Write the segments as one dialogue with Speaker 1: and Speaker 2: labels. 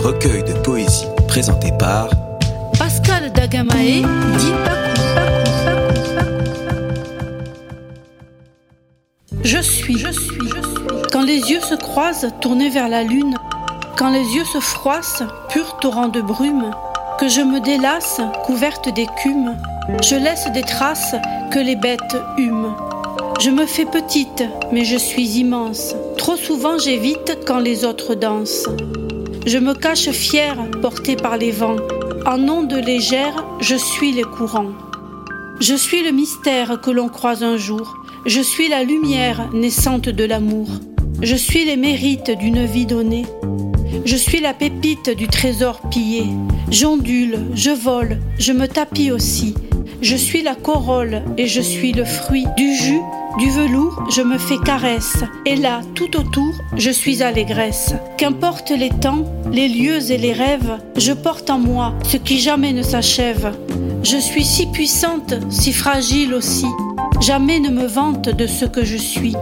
Speaker 1: recueil de poésie présenté par
Speaker 2: Pascal Dagamae Je suis, je suis, je suis. Quand les yeux se croisent, tournés vers la lune, quand les yeux se froissent, pur torrent de brume, que je me délasse, couverte d'écume, je laisse des traces que les bêtes hument. Je me fais petite, mais je suis immense. Trop souvent j'évite quand les autres dansent. Je me cache fière, portée par les vents. En ondes légères, je suis les courants. Je suis le mystère que l'on croise un jour. Je suis la lumière naissante de l'amour. Je suis les mérites d'une vie donnée. Je suis la pépite du trésor pillé. J'ondule, je vole, je me tapis aussi. Je suis la corolle et je suis le fruit du jus, du velours, je me fais caresse. Et là, tout autour, je suis allégresse. Qu'importe les temps, les lieux et les rêves, je porte en moi ce qui jamais ne s'achève. Je suis si puissante, si fragile aussi. Jamais ne me vante de ce que je suis.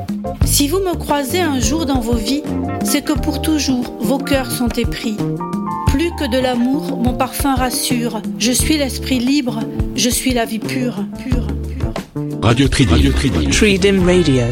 Speaker 2: Si vous me croisez un jour dans vos vies, c'est que pour toujours vos cœurs sont épris. Plus que de l'amour, mon parfum rassure. Je suis l'esprit libre, je suis la vie pure, pure, pure.
Speaker 3: Radio Tridim. Radio
Speaker 4: Tridim Radio.